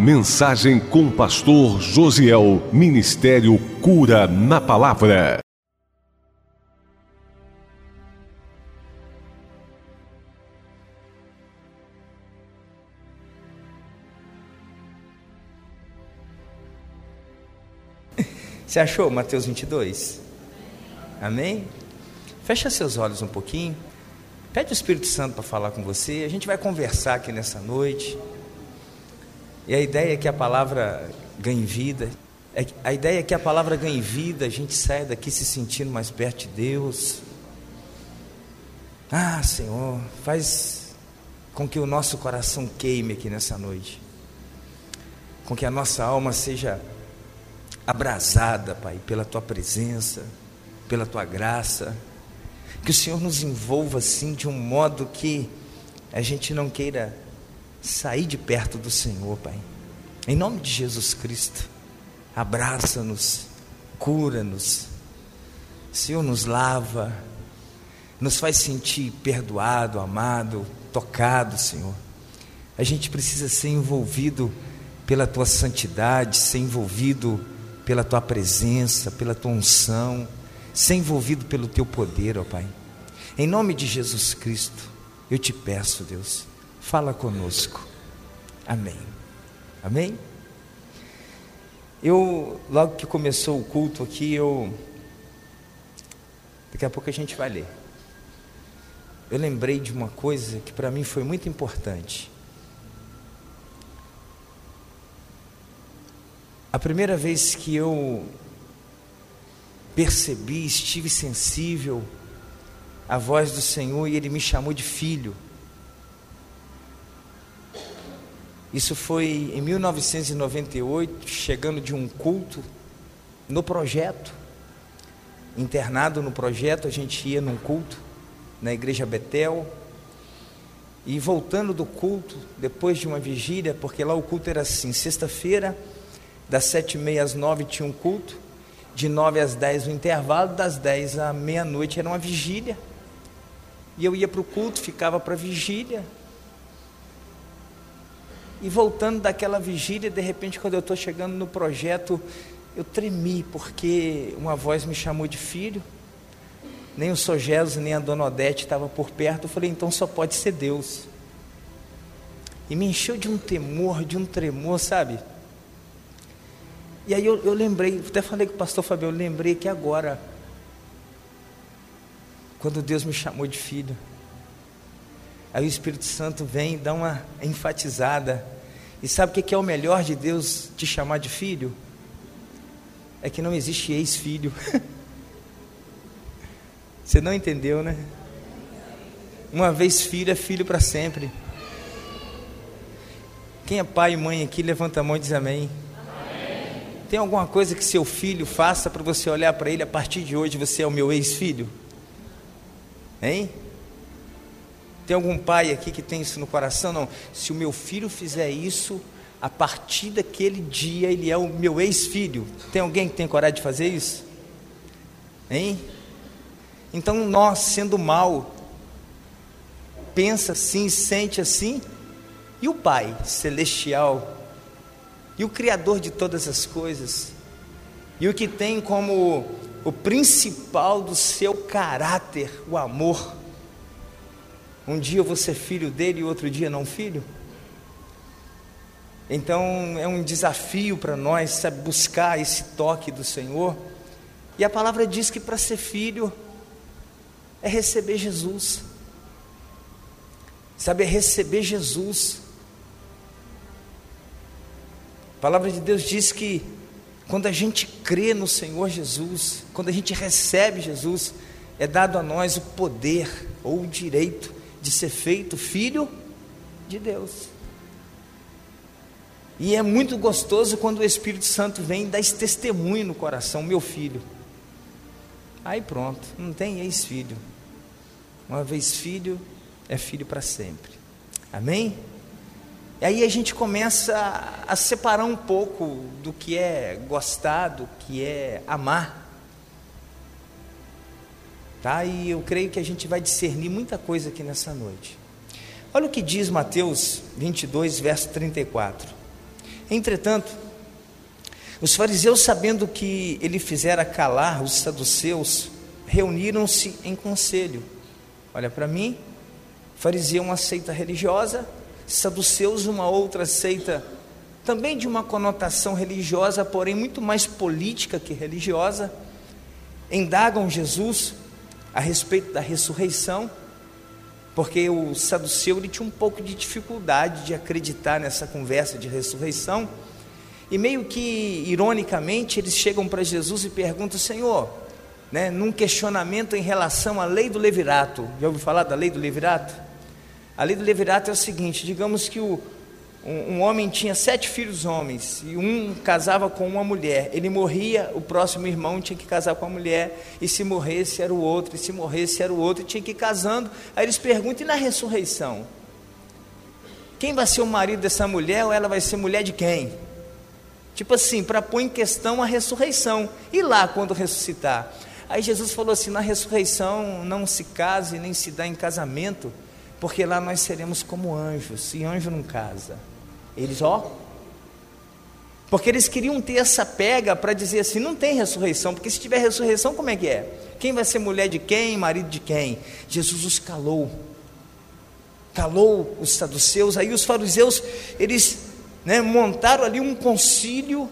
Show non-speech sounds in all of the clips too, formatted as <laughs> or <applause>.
Mensagem com pastor Josiel. Ministério Cura na Palavra. Você achou Mateus 22? Amém? Fecha seus olhos um pouquinho. Pede o Espírito Santo para falar com você. A gente vai conversar aqui nessa noite. E a ideia é que a palavra ganhe vida. É a ideia é que a palavra ganhe vida, a gente saia daqui se sentindo mais perto de Deus. Ah, Senhor, faz com que o nosso coração queime aqui nessa noite. Com que a nossa alma seja abrasada, Pai, pela tua presença, pela tua graça. Que o Senhor nos envolva assim de um modo que a gente não queira sair de perto do Senhor, Pai. Em nome de Jesus Cristo, abraça-nos, cura-nos. Senhor, nos lava, nos faz sentir perdoado, amado, tocado, Senhor. A gente precisa ser envolvido pela tua santidade, ser envolvido pela tua presença, pela tua unção, ser envolvido pelo teu poder, ó Pai. Em nome de Jesus Cristo, eu te peço, Deus, fala conosco. Amém. Amém? Eu, logo que começou o culto aqui, eu. Daqui a pouco a gente vai ler. Eu lembrei de uma coisa que para mim foi muito importante. A primeira vez que eu percebi, estive sensível à voz do Senhor e Ele me chamou de filho. Isso foi em 1998, chegando de um culto no projeto, internado no projeto, a gente ia num culto na igreja Betel. E voltando do culto, depois de uma vigília, porque lá o culto era assim: sexta-feira, das sete e meia às nove tinha um culto, de nove às dez o intervalo, das dez à meia-noite era uma vigília. E eu ia para o culto, ficava para a vigília. E voltando daquela vigília, de repente, quando eu estou chegando no projeto, eu tremi, porque uma voz me chamou de filho. Nem o Sogelos, nem a Dona Odete estavam por perto. Eu falei, então só pode ser Deus. E me encheu de um temor, de um tremor, sabe? E aí eu, eu lembrei, até falei com o pastor Fabio, eu lembrei que agora, quando Deus me chamou de filho, aí o Espírito Santo vem e dá uma enfatizada. E sabe o que é o melhor de Deus te chamar de filho? É que não existe ex-filho. <laughs> Você não entendeu, né? Uma vez filho é filho para sempre. Quem é pai e mãe aqui, levanta a mão e diz amém. Tem alguma coisa que seu filho faça para você olhar para ele a partir de hoje você é o meu ex-filho? Hein? Tem algum pai aqui que tem isso no coração? Não. Se o meu filho fizer isso, a partir daquele dia ele é o meu ex-filho. Tem alguém que tem coragem de fazer isso? Hein? Então nós, sendo mal, pensa assim, sente assim, e o Pai celestial e o Criador de todas as coisas, e o que tem como o principal do seu caráter, o amor. Um dia eu vou ser filho dele e outro dia não filho. Então é um desafio para nós sabe, buscar esse toque do Senhor. E a palavra diz que para ser filho é receber Jesus. Sabe, é receber Jesus. A palavra de Deus diz que quando a gente crê no Senhor Jesus, quando a gente recebe Jesus, é dado a nós o poder ou o direito de ser feito filho de Deus. E é muito gostoso quando o Espírito Santo vem e dá esse testemunho no coração, meu filho. Aí pronto, não tem ex-filho. Uma vez filho, é filho para sempre. Amém? E aí a gente começa a, separar um pouco do que é gostar, do que é amar. Tá? E eu creio que a gente vai discernir muita coisa aqui nessa noite. Olha o que diz Mateus 22, verso 34. Entretanto, os fariseus, sabendo que ele fizera calar os saduceus, reuniram-se em conselho. Olha para mim, fariseu uma seita religiosa, saduceus uma outra seita também de uma conotação religiosa, porém muito mais política que religiosa, indagam Jesus a respeito da ressurreição, porque o saduceu ele tinha um pouco de dificuldade de acreditar nessa conversa de ressurreição, e meio que ironicamente eles chegam para Jesus e perguntam: Senhor, né, num questionamento em relação à lei do levirato, já ouviu falar da lei do levirato? A lei do levirato é o seguinte: digamos que o, um, um, homem tinha sete filhos homens, e um casava com uma mulher. Ele morria, o próximo irmão tinha que casar com a mulher, e se morresse era o outro, e se morresse era o outro, e tinha que ir casando. Aí eles perguntam: e na ressurreição? Quem vai ser o marido dessa mulher, ou ela vai ser mulher de quem? Tipo assim, para pôr em questão a ressurreição. E lá, quando ressuscitar? Aí Jesus falou assim: na ressurreição não se case nem se dá em casamento, porque lá nós seremos como anjos, e anjo não casa. Eles, ó. Porque eles queriam ter essa pega para dizer assim: não tem ressurreição, porque se tiver ressurreição, como é que é? Quem vai ser mulher de quem, marido de quem? Jesus os calou. Calou os saduceus, aí os fariseus, eles né, montaram ali um concílio,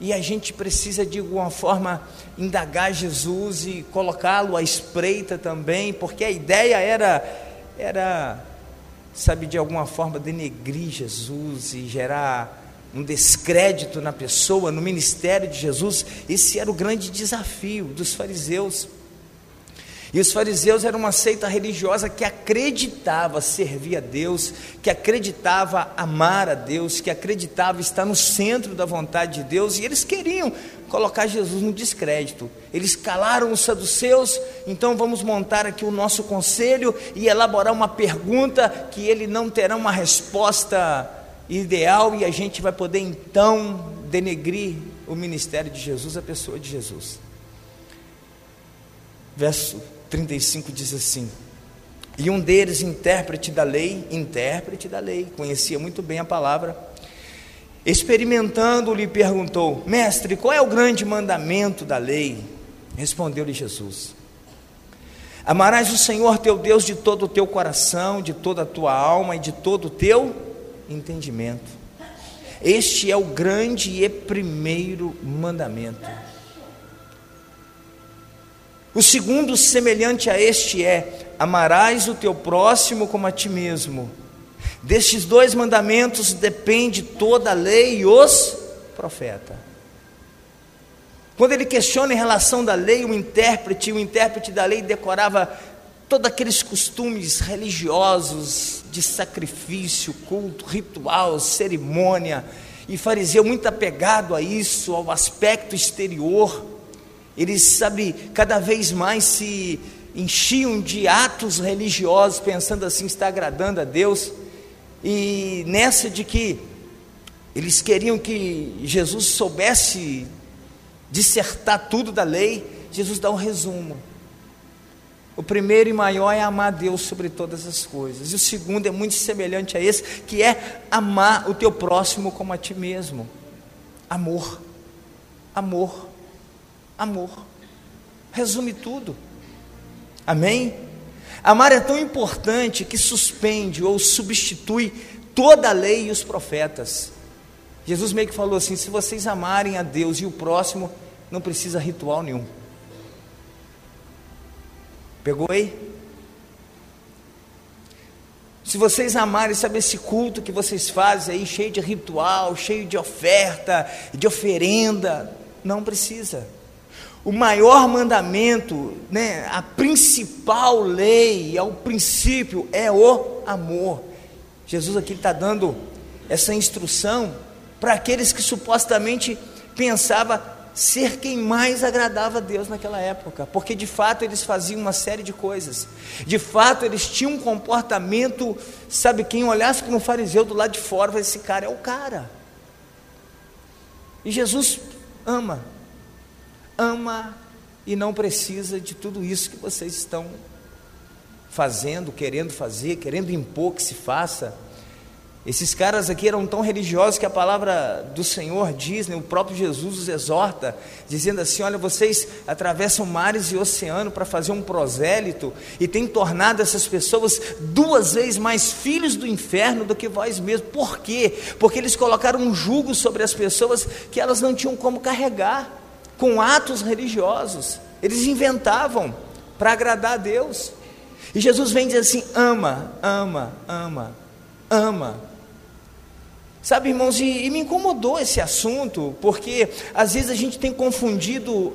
e a gente precisa de alguma forma indagar Jesus e colocá-lo à espreita também, porque a ideia era, era sabe, de alguma forma denegrir Jesus e gerar um descrédito na pessoa, no ministério de Jesus. Esse era o grande desafio dos fariseus. E os fariseus eram uma seita religiosa que acreditava servir a Deus, que acreditava amar a Deus, que acreditava estar no centro da vontade de Deus, e eles queriam colocar Jesus no descrédito. Eles calaram os saduceus, então vamos montar aqui o nosso conselho e elaborar uma pergunta que ele não terá uma resposta ideal e a gente vai poder então denegrir o ministério de Jesus, a pessoa de Jesus. Verso 35 diz assim: E um deles, intérprete da lei, intérprete da lei, conhecia muito bem a palavra, experimentando, lhe perguntou: Mestre, qual é o grande mandamento da lei? Respondeu-lhe Jesus: Amarás o Senhor teu Deus de todo o teu coração, de toda a tua alma e de todo o teu entendimento. Este é o grande e primeiro mandamento. O segundo, semelhante a este, é: amarás o teu próximo como a ti mesmo. Destes dois mandamentos depende toda a lei e os profetas. Quando ele questiona em relação da lei, o intérprete, o intérprete da lei decorava todos aqueles costumes religiosos de sacrifício, culto, ritual, cerimônia, e fariseu muito apegado a isso, ao aspecto exterior. Eles, sabe, cada vez mais se enchiam de atos religiosos, pensando assim, está agradando a Deus. E nessa de que eles queriam que Jesus soubesse dissertar tudo da lei, Jesus dá um resumo. O primeiro e maior é amar Deus sobre todas as coisas. E o segundo é muito semelhante a esse, que é amar o teu próximo como a ti mesmo. Amor. Amor amor. Resume tudo. Amém? Amar é tão importante que suspende ou substitui toda a lei e os profetas. Jesus meio que falou assim: se vocês amarem a Deus e o próximo, não precisa ritual nenhum. Pegou aí? Se vocês amarem, sabe esse culto que vocês fazem aí, cheio de ritual, cheio de oferta, de oferenda, não precisa. O maior mandamento, né, a principal lei, é o princípio, é o amor. Jesus aqui está dando essa instrução para aqueles que supostamente pensava ser quem mais agradava a Deus naquela época, porque de fato eles faziam uma série de coisas, de fato eles tinham um comportamento, sabe, quem olhasse para um fariseu do lado de fora, esse cara é o cara, e Jesus ama, ama e não precisa de tudo isso que vocês estão fazendo, querendo fazer, querendo impor que se faça. Esses caras aqui eram tão religiosos que a palavra do Senhor diz, né, o próprio Jesus os exorta, dizendo assim: Olha, vocês atravessam mares e oceano para fazer um prosélito e têm tornado essas pessoas duas vezes mais filhos do inferno do que vós mesmos. Por quê? Porque eles colocaram um jugo sobre as pessoas que elas não tinham como carregar, com atos religiosos. Eles inventavam para agradar a Deus. E Jesus vem dizer assim: ama, ama, ama, ama. Sabe, irmãos, e, e, me incomodou esse assunto, porque às vezes a gente tem confundido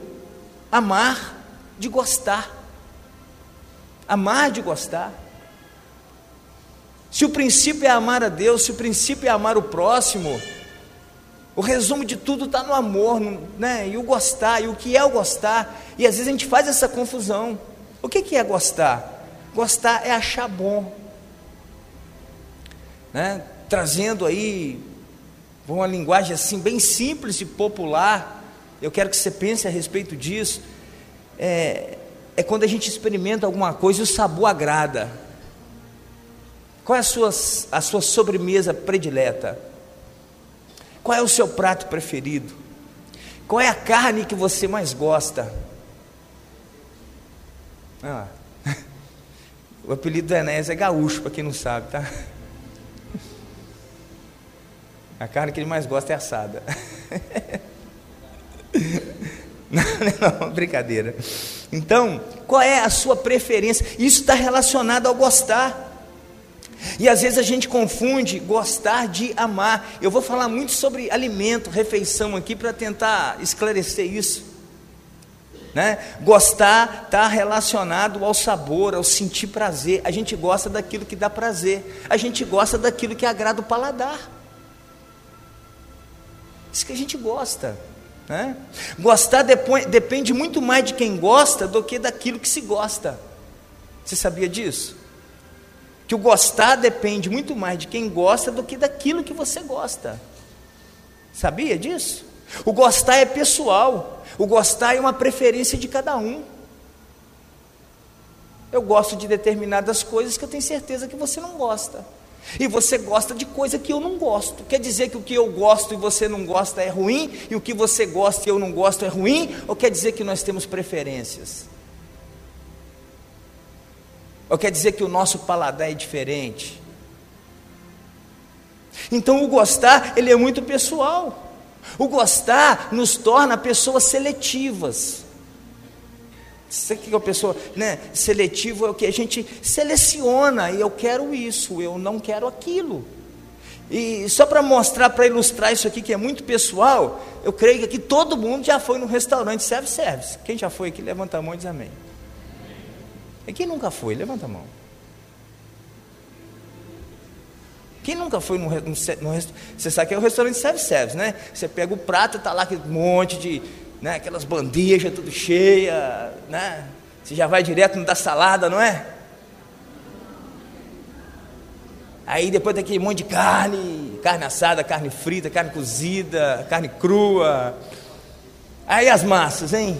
amar de gostar. Amar de gostar. Se o princípio é amar a Deus, se o princípio é amar o próximo, o resumo de tudo está no amor, né? E o gostar, e o que é o gostar. E às vezes a gente faz essa confusão. O que, que é gostar? Gostar é achar bom. Né? trazendo aí uma linguagem assim bem simples e popular. Eu quero que você pense a respeito disso. É, é quando a gente experimenta alguma coisa e o sabor agrada. Qual é a sua, a sua sobremesa predileta? Qual é o seu prato preferido? Qual é a carne que você mais gosta? Ah, <laughs> o apelido do Enéas é gaúcho, para quem não sabe, tá? <laughs> A carne que ele mais gosta é assada. <laughs> Não, não, brincadeira. Então, qual é a sua preferência? Isso está relacionado ao gostar. E às vezes a gente confunde gostar de amar. Eu vou falar muito sobre alimento, refeição aqui para tentar esclarecer isso. Né? Gostar está relacionado ao sabor, ao sentir prazer. A gente gosta daquilo que dá prazer. A gente gosta daquilo que agrada o paladar. Isso que a gente gosta. Né? Gostar depende muito mais de quem gosta do que daquilo que se gosta. Você sabia disso? Que o gostar depende muito mais de quem gosta do que daquilo que você gosta. Sabia disso? O gostar é pessoal. O gostar é uma preferência de cada um. Eu gosto de determinadas coisas que eu tenho certeza que você não gosta. E você gosta de coisa que eu não gosto. Quer dizer que o que eu gosto e você não gosta é ruim, e o que você gosta e eu não gosto é ruim? Ou quer dizer que nós temos preferências? Ou quer dizer que o nosso paladar é diferente? Então o gostar, ele é muito pessoal. O gostar nos torna pessoas seletivas. O que é uma pessoa né, seletivo? É o que a gente seleciona, e eu quero isso, eu não quero aquilo. E só para mostrar, para ilustrar isso aqui, que é muito pessoal, eu creio que aqui todo mundo já foi no restaurante self-service. Quem já foi aqui, levanta a mão e diz amém. E quem nunca foi? Levanta a mão. Quem nunca foi no, no Você sabe que é o restaurante self-service, né? Você pega o prato, está lá aquele monte de né? Aquelas bandejas tudo cheia, né? Você já vai direto no da salada, não é? Aí depois tem aquele monte de carne, carne assada, carne frita, carne cozida, carne crua. Aí as massas, hein?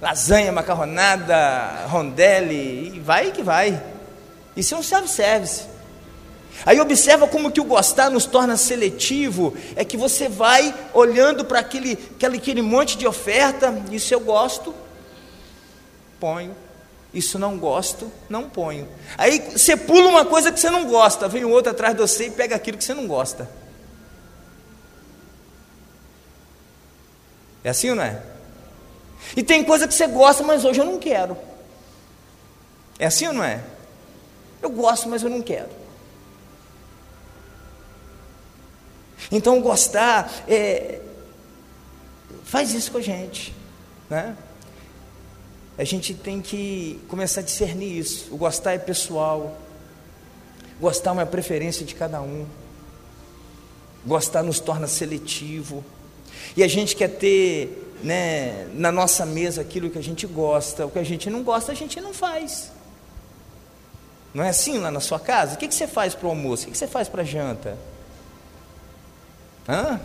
Lasanha, macarronada, rondelli, e vai que vai. Isso é um self-service. Aí observa como que o gostar nos torna seletivo, é que você vai olhando para aquele, aquele, aquele monte de oferta, isso eu gosto, ponho, isso não gosto, não ponho. Aí você pula uma coisa que você não gosta, vem o outro atrás de você e pega aquilo que você não gosta. É assim ou não é? E tem coisa que você gosta, mas hoje eu não quero. É assim ou não é? Eu gosto, mas eu não quero. Então, gostar é, faz isso com a gente, né? A gente tem que começar a discernir isso. O gostar é pessoal. Gostar é uma preferência de cada um. Gostar nos torna seletivo. E a gente quer ter né, na nossa mesa aquilo que a gente gosta. O que a gente não gosta, a gente não faz. Não é assim lá na sua casa? O que, que você faz para o almoço? O que, que você faz para a janta? Hã?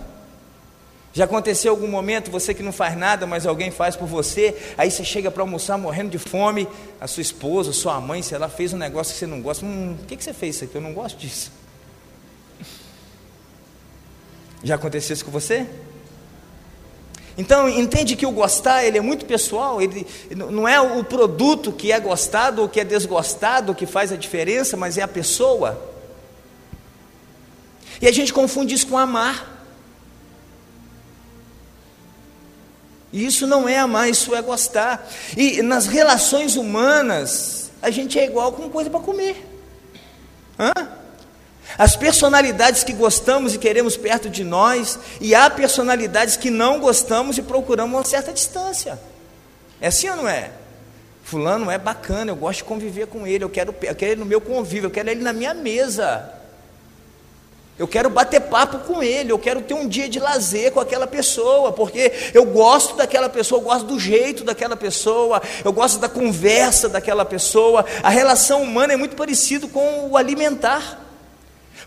Já aconteceu algum momento, você que não faz nada, mas alguém faz por você, aí você chega para almoçar morrendo de fome, a sua esposa, a sua mãe, se ela fez um negócio que você não gosta, hum, o que, que você fez isso aqui? Eu não gosto disso. <laughs> Já aconteceu isso com você? Então, entende que o gostar, ele é muito pessoal, ele não é o produto que é gostado ou que é desgostado que faz a diferença, mas é a pessoa. E a gente confunde isso com amar. E isso não é amar, isso é gostar. E nas relações humanas, a gente é igual com coisa para comer. Hã? As personalidades que gostamos e queremos perto de nós, e há personalidades que não gostamos e procuramos uma certa distância. É assim ou não é? Fulano é bacana, eu gosto de conviver com ele, eu quero, eu quero ele no meu convívio, eu quero ele na minha mesa. Eu quero bater papo com ele, eu quero ter um dia de lazer com aquela pessoa, porque eu gosto daquela pessoa, eu gosto do jeito daquela pessoa, eu gosto da conversa daquela pessoa. A relação humana é muito parecido com o alimentar,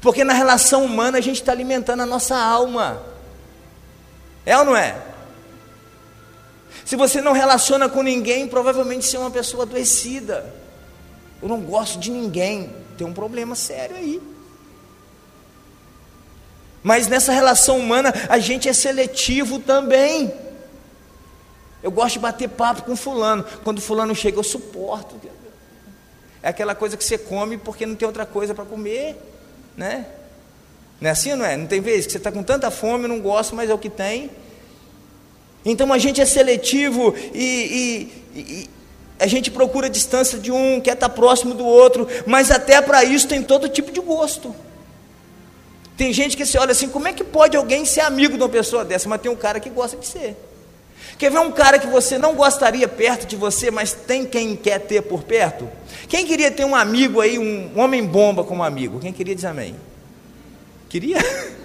porque na relação humana a gente está alimentando a nossa alma. É ou não é? Se você não relaciona com ninguém, provavelmente você é uma pessoa adoecida. Eu não gosto de ninguém, tem um problema sério aí. Mas nessa relação humana a gente é seletivo também. Eu gosto de bater papo com fulano. Quando fulano chega, eu suporto. É aquela coisa que você come porque não tem outra coisa para comer, né? Não é assim não é? Não tem vez que você está com tanta fome, não gosta, mas é o que tem. Então a gente é seletivo e, e, e a gente procura a distância de um, quer estar tá próximo do outro, mas até para isso tem todo tipo de gosto. Tem gente que se olha assim, como é que pode alguém ser amigo de uma pessoa dessa? Mas tem um cara que gosta de ser. Quer ver um cara que você não gostaria perto de você, mas tem quem quer ter por perto? Quem queria ter um amigo aí, um homem bomba como amigo? Quem queria dizer amém? Queria? <laughs>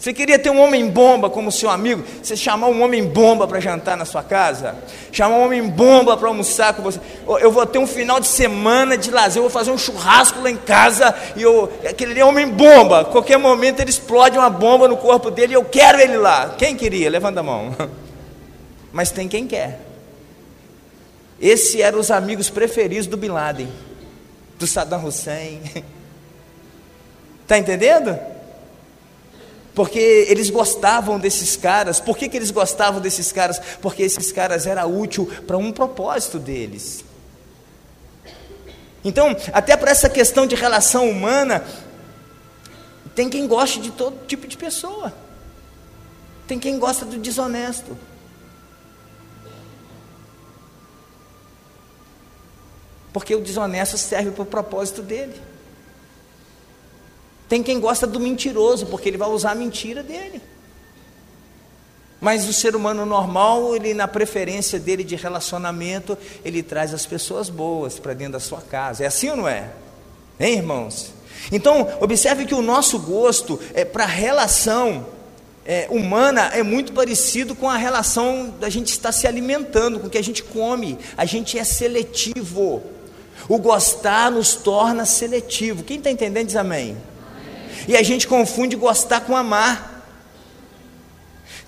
Você queria ter um homem bomba como seu amigo? Você chamar um homem bomba para jantar na sua casa? Chamar um homem bomba para almoçar com você? Eu vou ter um final de semana de lazer, eu vou fazer um churrasco lá em casa e eu, aquele é homem bomba. Qualquer momento ele explode uma bomba no corpo dele e eu quero ele lá. Quem queria? Levanta a mão. <laughs> Mas tem quem quer. Esses eram os amigos preferidos do Bin Laden, do Saddam Hussein. Está <laughs> entendendo? Porque eles gostavam desses caras. Por que, que eles gostavam desses caras? Porque esses caras eram úteis para um propósito deles. Então, até para essa questão de relação humana, tem quem goste de todo tipo de pessoa. Tem quem gosta do desonesto. Porque o desonesto serve para o propósito dele. Tem quem gosta do mentiroso, porque ele vai usar a mentira dele. Mas o ser humano normal, ele na preferência dele de relacionamento, ele traz as pessoas boas para dentro da sua casa. É assim ou não é? Hein, irmãos? Então, observe que o nosso gosto é para relação é, humana é muito parecido com a relação da gente estar se alimentando, com o que a gente come. A gente é seletivo. O gostar nos torna seletivo. Quem está entendendo diz amém. E a gente confunde gostar com amar.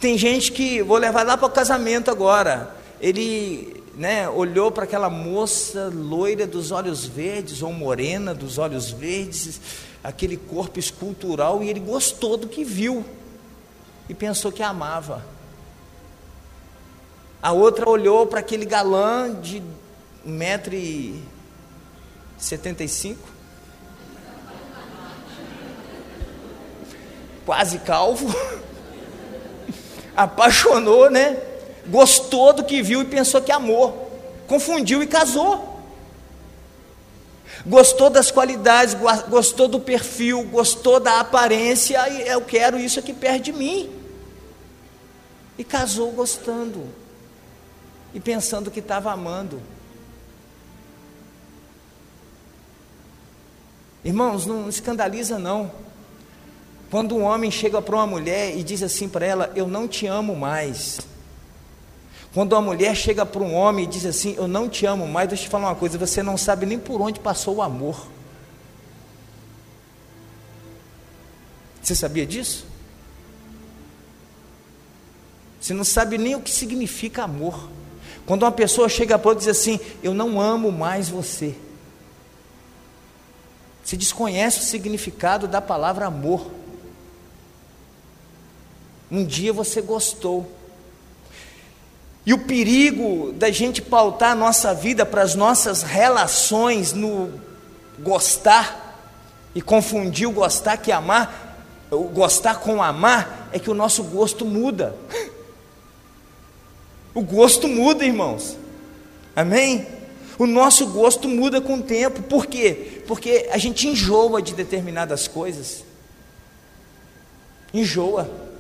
Tem gente que, vou levar lá para o casamento agora, ele né, olhou para aquela moça loira dos olhos verdes, ou morena dos olhos verdes, aquele corpo escultural, e ele gostou do que viu, e pensou que amava. A outra olhou para aquele galã de 1,75m, quase calvo, <laughs> apaixonou, né? Gostou do que viu e pensou que amou, confundiu e casou. Gostou das qualidades, gostou do perfil, gostou da aparência, e eu quero isso aqui perto de mim. E casou gostando, e pensando que estava amando. Irmãos, não escandaliza não. Quando um homem chega para uma mulher e diz assim para ela: Eu não te amo mais. Quando uma mulher chega para um homem e diz assim: Eu não te amo mais, deixa eu te falar uma coisa: você não sabe nem por onde passou o amor. Você sabia disso? Você não sabe nem o que significa amor. Quando uma pessoa chega para outra e diz assim: Eu não amo mais você. Você desconhece o significado da palavra amor. Um dia você gostou. E o perigo da gente pautar a nossa vida para as nossas relações no gostar e confundir o gostar que amar, o gostar com amar, é que o nosso gosto muda. O gosto muda, irmãos. Amém? O nosso gosto muda com o tempo. Por quê? Porque a gente enjoa de determinadas coisas. Enjoa.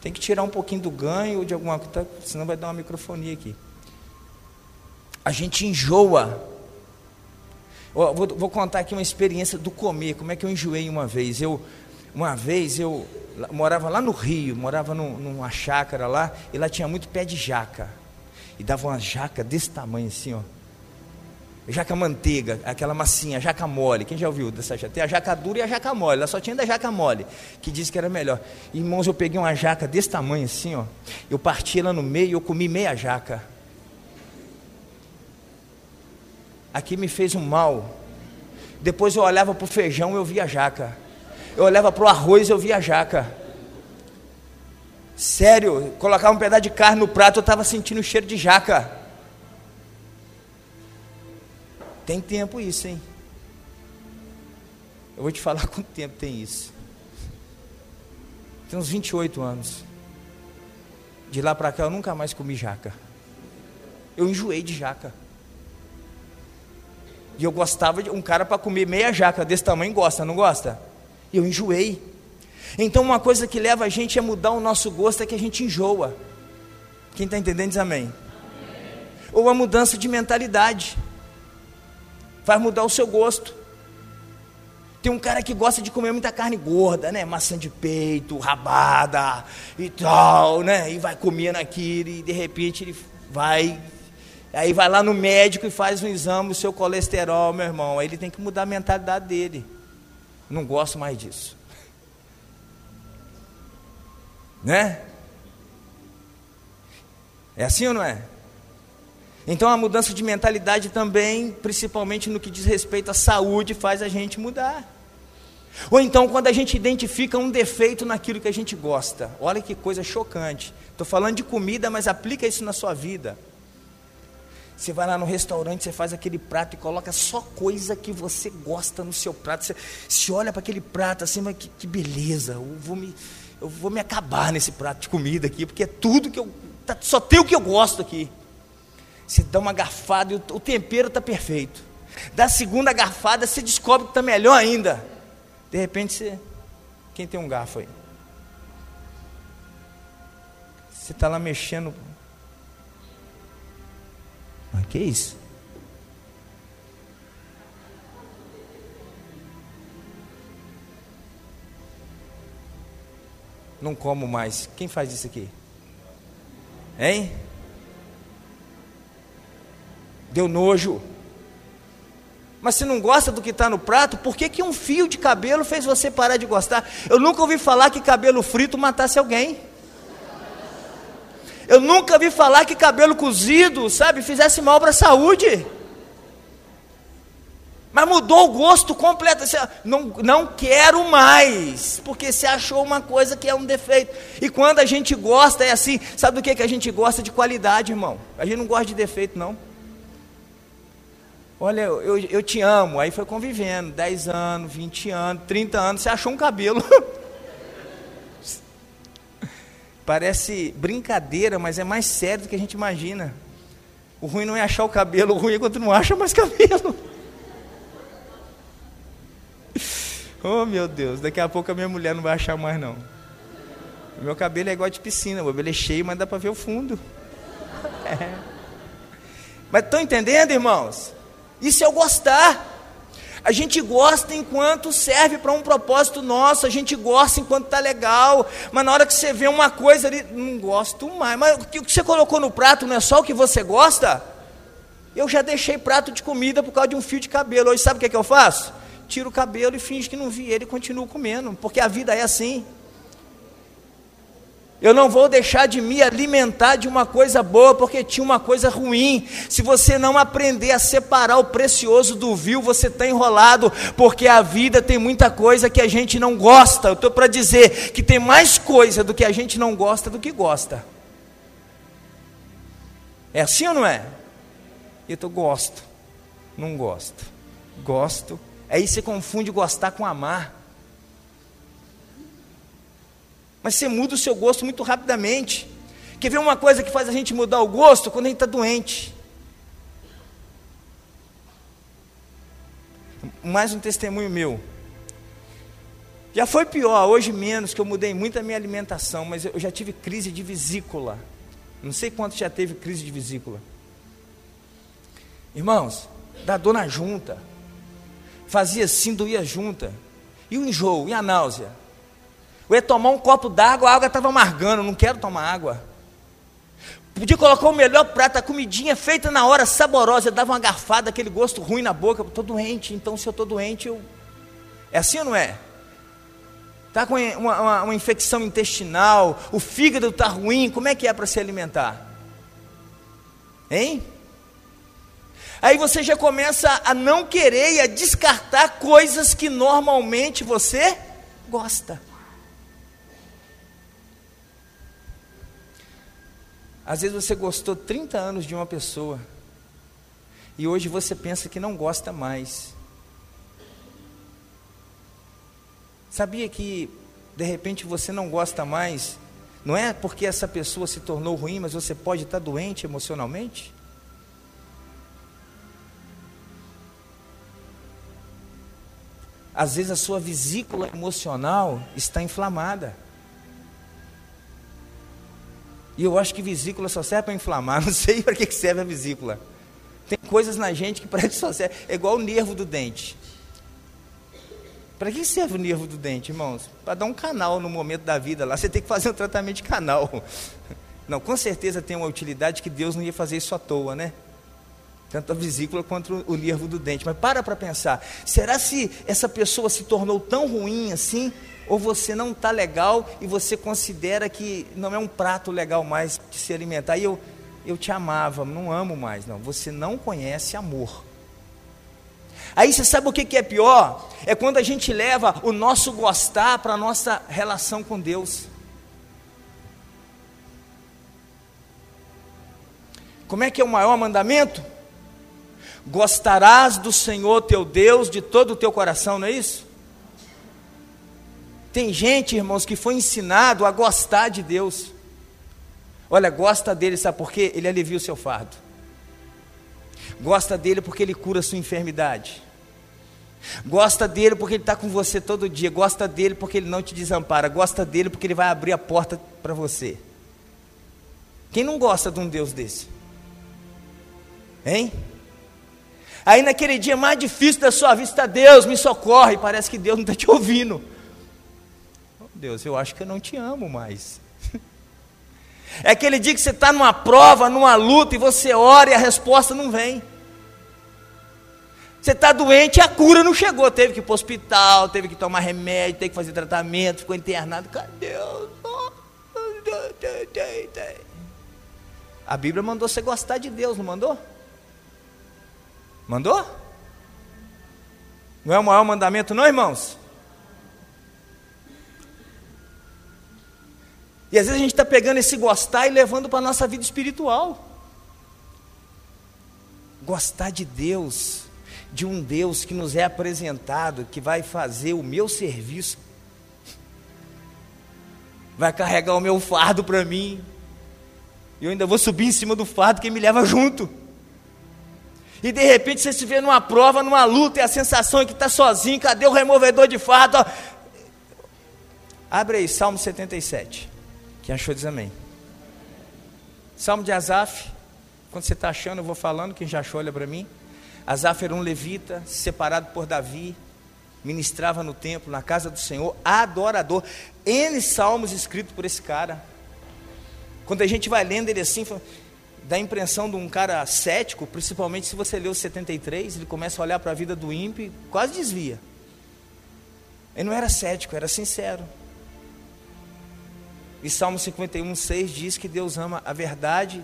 Tem que tirar um pouquinho do ganho de alguma coisa, senão vai dar uma microfonia aqui. A gente enjoa. Vou, vou, contar aqui uma experiência do comer. Como é que eu enjoei uma vez? Eu, uma vez eu morava lá no Rio, morava num, numa chácara lá, e lá tinha muito pé de jaca. E dava uma jaca desse tamanho assim, ó. Jaca manteiga, aquela massinha, jaca mole. Quem já ouviu dessa jaca? Tem a jaca dura e a jaca mole. Ela só tinha da jaca mole, que disse que era melhor. Irmãos, eu peguei uma jaca desse tamanho assim, ó. Eu parti ela no meio e eu comi meia jaca. Aqui me fez um mal. Depois eu olhava para o feijão e eu via jaca. Eu olhava para o arroz e eu via jaca. Sério, colocava um pedaço de carne no prato, eu estava sentindo o cheiro de jaca. Tem tempo isso, hein? Eu vou te falar <laughs> quanto tempo tem isso. Tem uns 28 anos. De lá para cá eu nunca mais comi jaca. Eu enjoei de jaca. E eu gostava de um cara para comer meia jaca desse tamanho gosta, não gosta? Eu enjoei. Então uma coisa que leva a gente a mudar o nosso gosto é que a gente enjoa. Quem está entendendo diz amém. amém. Ou a mudança de mentalidade vai mudar o seu gosto. Tem um cara que gosta de comer muita carne gorda, né? Maçã de peito, rabada e tal, né? E vai comendo aquilo e de repente ele vai. Aí vai lá no médico e faz um exame do seu colesterol, meu irmão. Aí ele tem que mudar a mentalidade dele. Não gosto mais disso. Né? É assim ou não é? Então a mudança de mentalidade também, principalmente no que diz respeito à saúde, faz a gente mudar. Ou então quando a gente identifica um defeito naquilo que a gente gosta. Olha que coisa chocante. Estou falando de comida, mas aplica isso na sua vida. Você vai lá no restaurante, você faz aquele prato e coloca só coisa que você gosta no seu prato. Você, olha para aquele prato assim, mas que, que beleza, eu vou, me, eu vou me acabar nesse prato de comida aqui, porque é tudo que eu. Tá, só tem o que eu gosto aqui. Você dá uma garfada e o, tempero está perfeito. Da segunda garfada, você descobre que está melhor ainda. De repente, você. Quem tem um garfo aí? Você está lá mexendo. Mas que isso? Não como mais. Quem faz isso aqui? Hein? Deu nojo. Mas se não gosta do que está no prato, por que, que um fio de cabelo fez você parar de gostar? Eu nunca ouvi falar que cabelo frito matasse alguém. Eu nunca vi falar que cabelo cozido, sabe, fizesse mal para a saúde. Mas mudou o gosto completo. Você, não, não quero mais, porque você achou uma coisa que é um defeito. E quando a gente gosta, é assim. Sabe do que, que a gente gosta? De qualidade, irmão. A gente não gosta de defeito, não. Olha, eu, eu te amo. Aí foi convivendo, 10 anos, 20 anos, 30 anos, você achou um cabelo. <laughs> Parece brincadeira, mas é mais sério do que a gente imagina. O ruim não é achar o cabelo, o ruim é quando não acha mais <laughs> cabelo. Oh meu Deus, daqui a pouco a minha mulher não vai achar mais não. O meu cabelo é igual de piscina, o cabelo é cheio, mas dá para ver o fundo. <laughs> É. Mas estão entendendo, irmãos? Isso é o gostar. A gente gosta enquanto serve para um propósito nosso, a gente gosta enquanto está legal, mas na hora que você vê uma coisa ali, não gosto mais. Mas o que você colocou no prato não é só o que você gosta? Eu já deixei prato de comida por causa de um fio de cabelo. Hoje sabe o que, é que eu faço? Tiro o cabelo e finge que não vi ele e continuo comendo, porque a vida é assim. Eu não vou deixar de me alimentar de uma coisa boa porque tinha uma coisa ruim. Se você não aprender a separar o precioso do vil, você está enrolado, porque a vida tem muita coisa que a gente não gosta. Eu estou para dizer que tem mais coisa do que a gente não gosta do que gosta. É assim ou não é? Eu tô, gosto, não gosto, gosto. Aí você confunde gostar com amar. Mas você muda o seu gosto muito rapidamente. Quer ver uma coisa que faz a gente mudar o gosto? Quando a gente está doente. Mais um testemunho meu. Já foi pior, hoje menos, que eu mudei muito a minha alimentação, mas eu já tive crise de vesícula. Não sei quanto já teve crise de vesícula. Irmãos, dá dor na junta. Fazia assim, doía junta. E o enjoo, e a náusea? Eu ia tomar um copo d'água, a água estava amargando, não quero tomar água. Podia colocar o melhor prato, a comidinha feita na hora, saborosa, eu dava uma garfada, aquele gosto ruim na boca, estou doente, então se eu estou doente, eu... É assim ou não é? Está com uma, uma, uma, infecção intestinal, o fígado está ruim, como é que é para se alimentar? Hein? Aí você já começa a não querer e a descartar coisas que normalmente você gosta. Às vezes você gostou 30 anos de uma pessoa e hoje você pensa que não gosta mais. Sabia que de repente você não gosta mais? Não é porque essa pessoa se tornou ruim, mas você pode estar doente emocionalmente? Às vezes a sua vesícula emocional está inflamada. E eu acho que vesícula só serve para inflamar, <laughs> não sei para que serve a vesícula. Tem coisas na gente que parece só serve, é igual o nervo do dente. Para que serve o nervo do dente, irmãos? Para dar um canal no momento da vida lá, você tem que fazer um tratamento de canal. <laughs> Não, com certeza tem uma utilidade que Deus não ia fazer isso à toa, né? Tanto a vesícula quanto o nervo do dente. Mas para para pensar, será se essa pessoa se tornou tão ruim assim ou você não está legal e você considera que não é um prato legal mais de se alimentar. E eu, eu te amava, não amo mais, não. Você não conhece amor. Aí você sabe o que, que é pior? É quando a gente leva o nosso gostar para a nossa relação com Deus. Como é que é o maior mandamento? Gostarás do Senhor teu Deus de todo o teu coração, não é isso? Tem gente, irmãos, que foi ensinado a gostar de Deus. Olha, gosta dele, sabe por quê? Ele alivia o seu fardo. Gosta dele porque ele cura a sua enfermidade. Gosta dele porque ele está com você todo dia. Gosta dele porque ele não te desampara. Gosta dele porque ele vai abrir a porta para você. Quem não gosta de um Deus desse? Hein? Aí naquele dia mais difícil da sua vida está Deus, me socorre. Parece que Deus não está te ouvindo. Deus, eu acho que eu não te amo mais. <laughs> É aquele dia que você está numa prova, numa luta, e você ora e a resposta não vem. Você está doente e a cura não chegou. Teve que ir para o hospital, teve que tomar remédio, teve que fazer tratamento, ficou internado. Cadê? A Bíblia mandou você gostar de Deus, não mandou? Mandou? Não é o maior mandamento, não, irmãos? E às vezes a gente está pegando esse gostar e levando para a nossa vida espiritual. Gostar de Deus, de um Deus que nos é apresentado, que vai fazer o meu serviço, vai carregar o meu fardo para mim, e eu ainda vou subir em cima do fardo que me leva junto. E de repente você se vê numa prova, numa luta, e a sensação é que está sozinho, cadê o removedor de fardo? Abre aí, Salmo 77. Quem achou diz amém. Salmo de Asaf. Quando você está achando, eu vou falando. Quem já achou, olha para mim. Asaf era um levita, separado por Davi, ministrava no templo, na casa do Senhor, adorador. N salmos escritos por esse cara. Quando a gente vai lendo ele assim, dá a impressão de um cara cético, principalmente se você lê o 73, ele começa a olhar para a vida do ímpio, quase desvia. Ele não era cético, era sincero. E Salmo 51, 6 diz que Deus ama a verdade,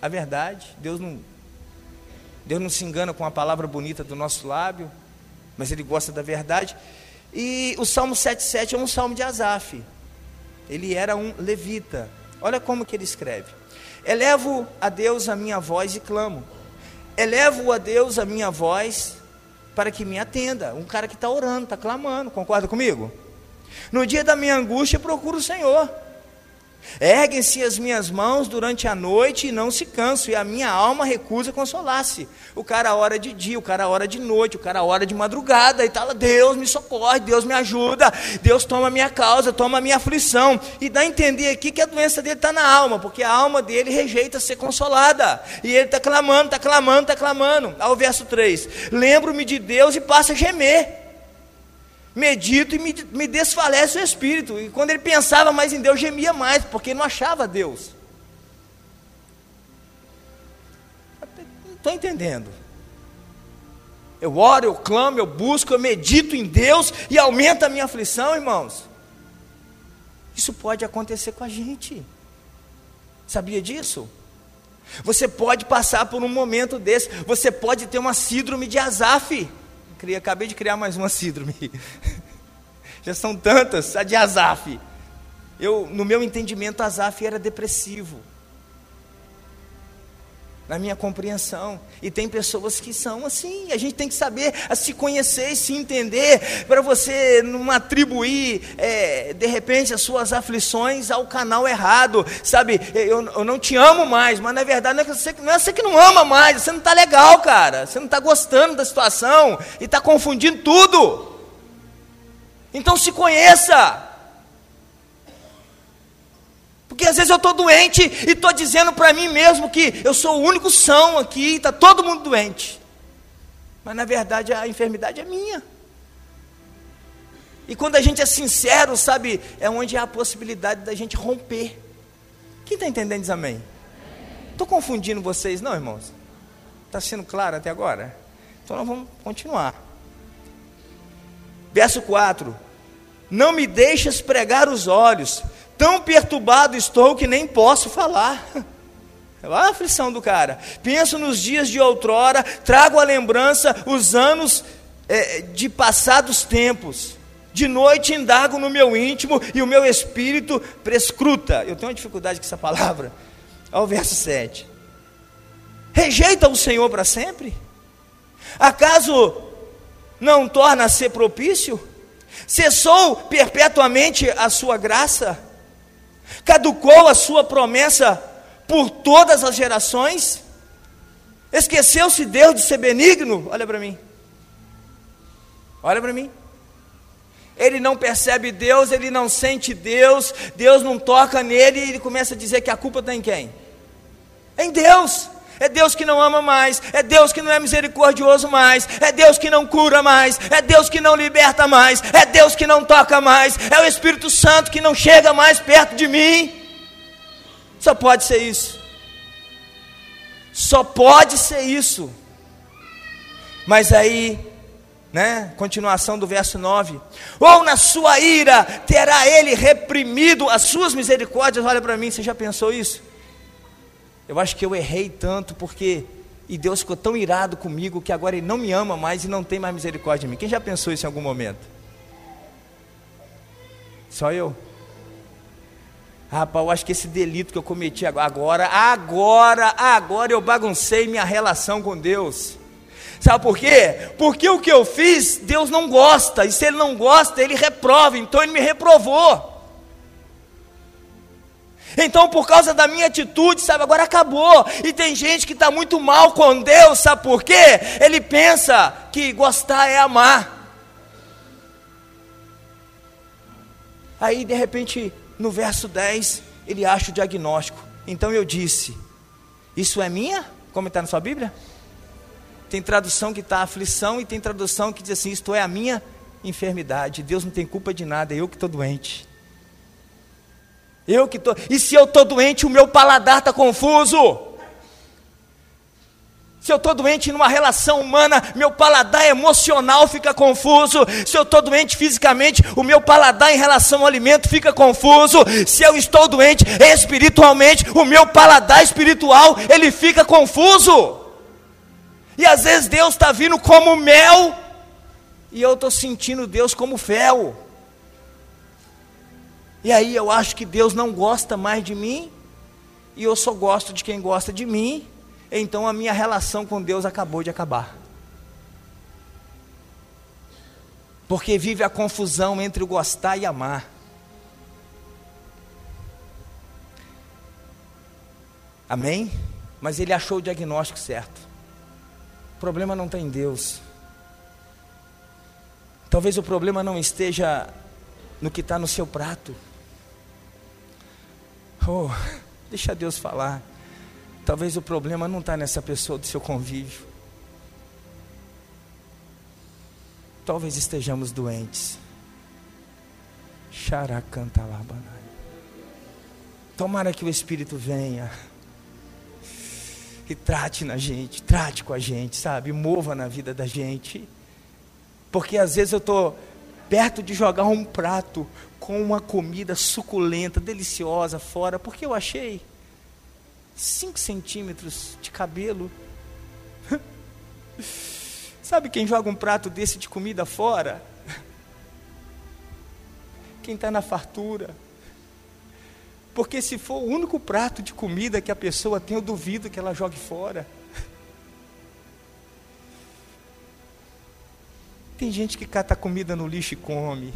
a verdade. Deus não, Deus não se engana com a palavra bonita do nosso lábio, mas Ele gosta da verdade. E o Salmo 7,7 é um salmo de Asaf. Ele era um levita. Olha como que ele escreve. Elevo a Deus a minha voz e clamo. Elevo a Deus a minha voz para que me atenda. Um cara que está orando, está clamando, concorda comigo? No dia da minha angústia, procuro o Senhor. Erguem-se as minhas mãos durante a noite e não se canso, e a minha alma recusa consolar-se. O cara ora de dia, o cara ora de noite, o cara ora de madrugada, e fala: Deus me socorre, Deus me ajuda, Deus toma a minha causa, toma a minha aflição. E dá a entender aqui que a doença dele está na alma, porque a alma dele rejeita ser consolada. E ele está clamando, está clamando, está clamando. Ao verso 3: Lembro-me de Deus e passa a gemer medito e me, me desfalece o espírito. E quando ele pensava mais em Deus, gemia mais, porque não achava Deus. Não estou entendendo. Eu oro, eu clamo, eu busco, eu medito em Deus e aumenta a minha aflição, irmãos. Isso pode acontecer com a gente. Sabia disso? Você pode passar por um momento desse, você pode ter uma síndrome de Azaf. Criei, acabei de criar mais uma síndrome. <laughs> Já são tantas, a de Azaf. Eu, no meu entendimento, Azaf era depressivo. Na minha compreensão. E tem pessoas que são assim. A gente tem que saber se conhecer e se entender. Para você não atribuir, é, de repente, as suas aflições ao canal errado. Sabe, eu, eu não te amo mais. Mas na verdade não é, você, não é você que não ama mais. Você não está legal, cara. Você não está gostando da situação. E está confundindo tudo. Então se conheça. Porque às vezes eu estou doente e estou dizendo para mim mesmo que eu sou o único são aqui, está todo mundo doente. Mas na verdade a enfermidade é minha. E quando a gente é sincero, sabe, é onde há a possibilidade da gente romper. Quem está entendendo diz amém? Estou confundindo vocês, não, irmãos? Está sendo claro até agora? Então nós vamos continuar. Verso 4: Não me deixes pregar os olhos, tão perturbado estou que nem posso falar. <laughs> Olha a aflição do cara. Penso nos dias de outrora, trago à lembrança os anos é, de passados tempos. De noite indago no meu íntimo e o meu espírito prescruta. Eu tenho uma dificuldade com essa palavra. <laughs> Olha o verso 7. Rejeita o Senhor para sempre? Acaso não torna a ser propício? Cessou perpetuamente a sua graça? Caducou a sua promessa por todas as gerações? Esqueceu-se Deus de ser benigno? Olha para mim. Olha para mim. Ele não percebe Deus, ele não sente Deus, Deus não toca nele e ele começa a dizer que a culpa está em quem? Em Deus é Deus que não ama mais, é Deus que não é misericordioso mais, é Deus que não cura mais, é Deus que não liberta mais, é Deus que não toca mais, é o Espírito Santo que não chega mais perto de mim. Só pode ser isso. Só pode ser isso. Mas aí, né? Continuação do verso 9. Ou na sua ira terá ele reprimido as suas misericórdias. Olha para mim, você já pensou isso? Eu acho que eu errei tanto porque e Deus ficou tão irado comigo que agora Ele não me ama mais e não tem mais misericórdia de mim. Quem já pensou isso em algum momento? Só eu. Rapaz, eu acho que esse delito que eu cometi agora, agora, agora eu baguncei minha relação com Deus. Sabe por quê? Porque o que eu fiz, Deus não gosta, e se Ele não gosta, Ele reprova, então Ele me reprovou. Então, por causa da minha atitude, sabe, agora acabou. E tem gente que está muito mal com Deus, sabe por quê? Ele pensa que gostar é amar. Aí, de repente, no verso 10, ele acha o diagnóstico. Então eu disse: Isso é minha? Como está na sua Bíblia? Tem tradução que está aflição e tem tradução que diz assim: Isto é a minha enfermidade. Deus não tem culpa de nada, é eu que estou doente. Eu que tô. E se eu estou doente, o meu paladar está confuso. Se eu estou doente numa relação humana, meu paladar emocional fica confuso. Se eu estou doente fisicamente, o meu paladar em relação ao alimento fica confuso. Se eu estou doente espiritualmente, o meu paladar espiritual ele fica confuso. E às vezes Deus está vindo como mel e eu estou sentindo Deus como fel. E aí eu acho que Deus não gosta mais de mim e eu só gosto de quem gosta de mim então a minha relação com Deus acabou de acabar. Porque vive a confusão entre o gostar e amar. Amém? Mas ele achou o diagnóstico certo. O problema não está em Deus. Talvez o problema não esteja no que está no seu prato. Oh, deixa Deus falar. Talvez o problema não está nessa pessoa do seu convívio. Talvez estejamos doentes. Xaracantalabanai. Tomara que o Espírito venha e trate na gente, trate com a gente, sabe? Mova na vida da gente. Porque às vezes eu estou perto de jogar um prato com uma comida suculenta, deliciosa fora, porque eu achei 5 centímetros de cabelo. <laughs> Sabe quem joga um prato desse de comida fora? Quem está na fartura. Porque se for o único prato de comida que a pessoa tem, eu duvido que ela jogue fora. Tem gente que cata comida no lixo e come.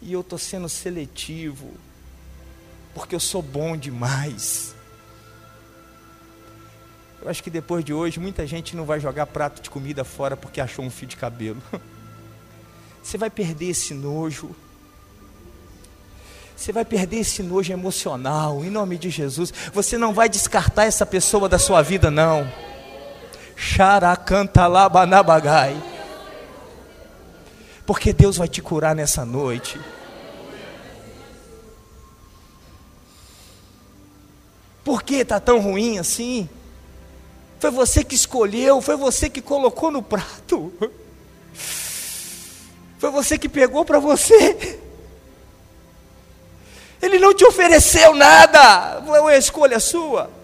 E eu estou sendo seletivo porque eu sou bom demais. Eu acho que depois de hoje, muita gente não vai jogar prato de comida fora porque achou um fio de cabelo. <laughs> Você vai perder esse nojo. Você vai perder esse nojo emocional, em nome de Jesus. Você não vai descartar essa pessoa da sua vida, não. Xaracantalabanabagay. Porque Deus vai te curar nessa noite. Por que está tão ruim assim? Foi você que escolheu, foi você que colocou no prato. Foi você que pegou para você. Ele não te ofereceu nada, foi uma escolha sua.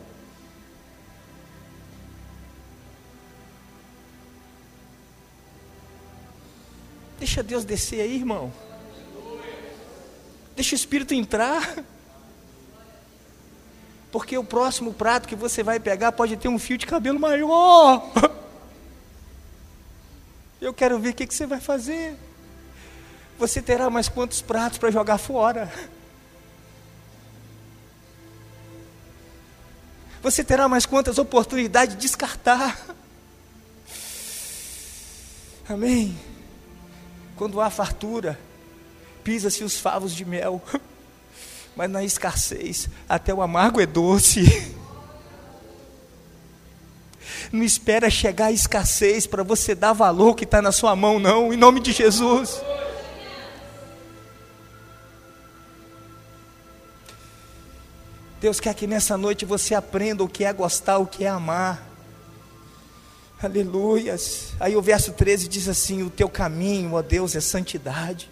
Deixa Deus descer aí, irmão. Deixa o Espírito entrar. Porque o próximo prato que você vai pegar pode ter um fio de cabelo maior. Eu quero ver o que, você vai fazer. Você terá mais quantos pratos para jogar fora? Você terá mais quantas oportunidades de descartar? Amém? Quando há fartura, pisa-se os favos de mel. <laughs> Mas na escassez, até o amargo é doce. <laughs> Não espera chegar a escassez para você dar valor que está na sua mão, não, em nome de Jesus. Deus quer que nessa noite você aprenda o que é gostar, o que é amar. Aleluias. Aí o verso 13 diz assim: O teu caminho, ó Deus, é santidade.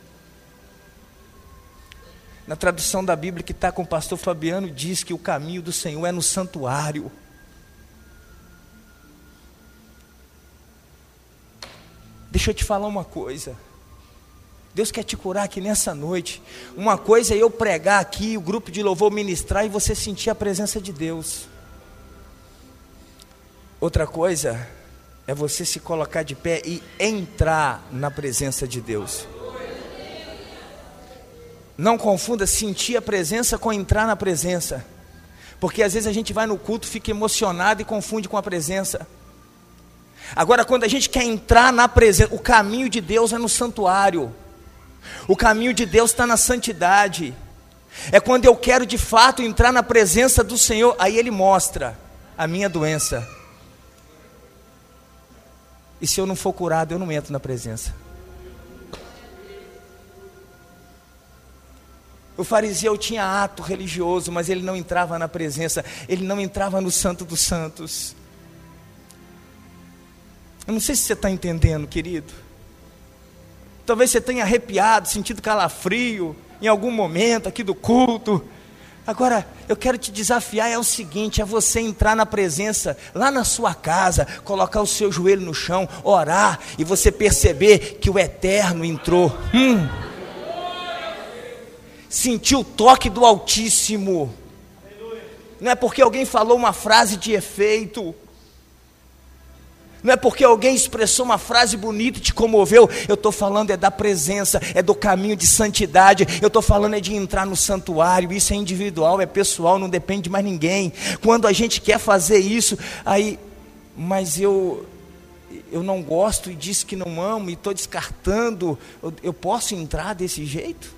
Na tradução da Bíblia que está com o pastor Fabiano, diz que o caminho do Senhor é no santuário. Deixa eu te falar uma coisa. Deus quer te curar aqui nessa noite. Uma coisa é eu pregar aqui, o grupo de louvor ministrar e você sentir a presença de Deus. Outra coisa é você se colocar de pé e entrar na presença de Deus. Não confunda sentir a presença com entrar na presença. Porque às vezes a gente vai no culto, fica emocionado e confunde com a presença. Agora, quando a gente quer entrar na presença, o caminho de Deus é no santuário. O caminho de Deus está na santidade. É quando eu quero de fato entrar na presença do Senhor, aí Ele mostra a minha doença. E se eu não for curado, eu não entro na presença. O fariseu tinha ato religioso, mas ele não entrava na presença, ele não entrava no Santo dos Santos. Eu não sei se você está entendendo, querido. Talvez você tenha arrepiado, sentido calafrio em algum momento aqui do culto. Agora, eu quero te desafiar é o seguinte: é você entrar na presença, lá na sua casa, colocar o seu joelho no chão, orar, e você perceber que o eterno entrou. Hum. Sentir o toque do Altíssimo. Não é porque alguém falou uma frase de efeito não é porque alguém expressou uma frase bonita e te comoveu. Eu estou falando é da presença, é do caminho de santidade. Eu estou falando é de entrar no santuário. Isso é individual, é pessoal, não depende de mais ninguém. Quando a gente quer fazer isso, aí, mas eu eu não gosto e disse que não amo e estou descartando. Eu, eu posso entrar desse jeito?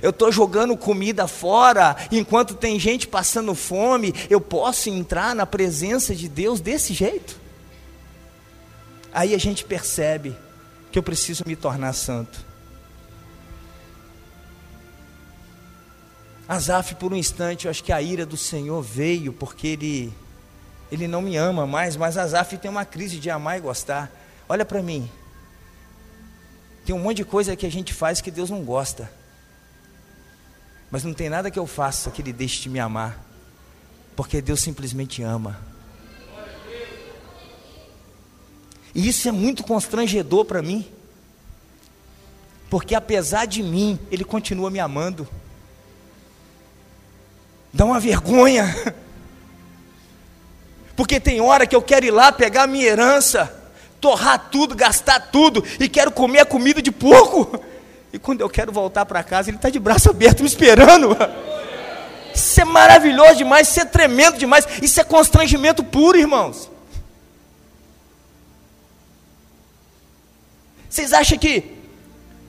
eu estou jogando comida fora, enquanto tem gente passando fome, eu posso entrar na presença de Deus desse jeito? Aí a gente percebe que eu preciso me tornar santo. Asaf, por um instante, eu acho que a ira do Senhor veio porque ele, ele não me ama mais, mas Asaf tem uma crise de amar e gostar. Olha para mim. Tem um monte de coisa que a gente faz que Deus não gosta. Mas não tem nada que eu faça que Ele deixe de me amar. Porque Deus simplesmente ama. E isso é muito constrangedor para mim. Porque apesar de mim, Ele continua me amando. Dá uma vergonha. <laughs> Porque tem hora que eu quero ir lá pegar a minha herança, torrar tudo, gastar tudo, e quero comer a comida de porco. E quando eu quero voltar para casa, ele está de braço aberto me esperando. <laughs> Isso é maravilhoso demais, isso é tremendo demais, isso é constrangimento puro, irmãos. Vocês acham que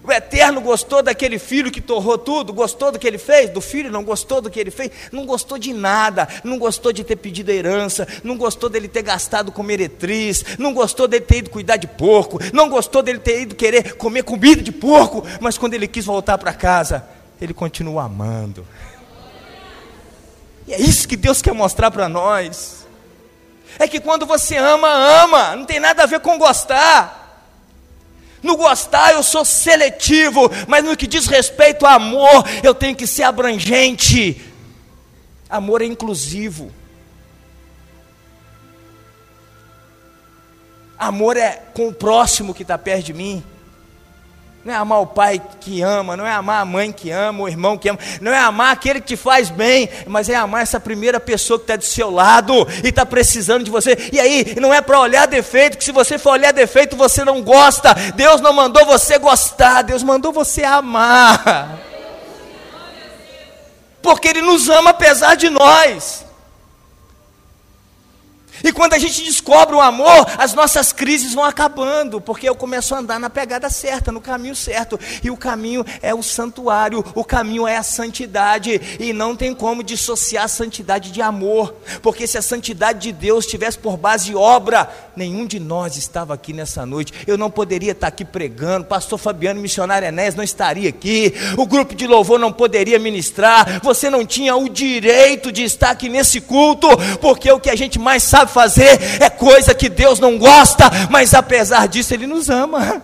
o Eterno gostou daquele filho que torrou tudo? Gostou do que ele fez? Do filho não gostou do que ele fez? Não gostou de nada. Não gostou de ter pedido a herança. Não gostou dele ter gastado com meretriz. Não gostou dele ter ido cuidar de porco. Não gostou dele ter ido querer comer comida de porco. Mas quando ele quis voltar para casa, ele continua amando. E é isso que Deus quer mostrar para nós. É que quando você ama, ama. Não tem nada a ver com gostar. No gostar eu sou seletivo, mas no que diz respeito ao amor, eu tenho que ser abrangente. Amor é inclusivo. Amor é com o próximo que está perto de mim. Não é amar o pai que ama, não é amar a mãe que ama, o irmão que ama, não é amar aquele que te faz bem, mas é amar essa primeira pessoa que está do seu lado e está precisando de você. E aí, não é para olhar defeito, que se você for olhar defeito, você não gosta. Deus não mandou você gostar, Deus mandou você amar. Porque Ele nos ama apesar de nós. E quando a gente descobre o amor, as nossas crises vão acabando, porque eu começo a andar na pegada certa, no caminho certo. E o caminho é o santuário, o caminho é a santidade, e não tem como dissociar a santidade de amor, porque se a santidade de Deus tivesse por base obra, nenhum de nós estava aqui nessa noite. Eu não poderia estar aqui pregando, pastor Fabiano missionário Enéas não estaria aqui, o grupo de louvor não poderia ministrar, você não tinha o direito de estar aqui nesse culto, porque o que a gente mais sabe fazer é coisa que Deus não gosta, mas apesar disso Ele nos ama.